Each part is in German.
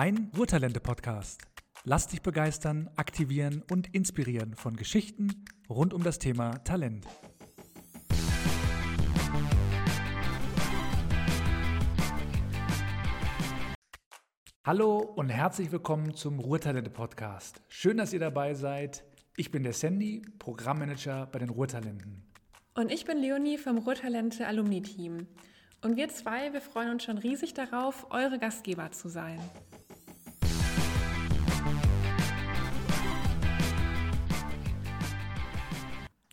Dein Ruhrtalente-Podcast. Lass dich begeistern, aktivieren und inspirieren von Geschichten rund um das Thema Talent. Hallo und herzlich willkommen zum Ruhrtalente-Podcast. Schön, dass ihr dabei seid. Ich bin der Sandy, Programmmanager bei den Ruhrtalenten. Und ich bin Leonie vom Ruhrtalente Alumni-Team. Und wir zwei, wir freuen uns schon riesig darauf, eure Gastgeber zu sein.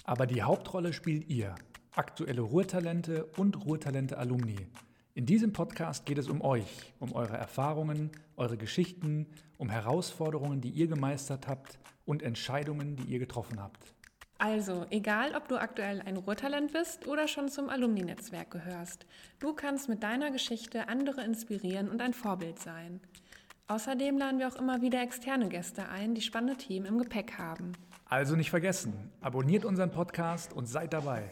Aber die Hauptrolle spielt ihr, aktuelle Ruhrtalente und Ruhrtalente-Alumni. In diesem Podcast geht es um euch, um eure Erfahrungen, eure Geschichten, um Herausforderungen, die ihr gemeistert habt und Entscheidungen, die ihr getroffen habt. Also, egal ob du aktuell ein Ruhrtalent bist oder schon zum Alumni-Netzwerk gehörst, du kannst mit deiner Geschichte andere inspirieren und ein Vorbild sein. Außerdem laden wir auch immer wieder externe Gäste ein, die spannende Themen im Gepäck haben. Also nicht vergessen, abonniert unseren Podcast und seid dabei.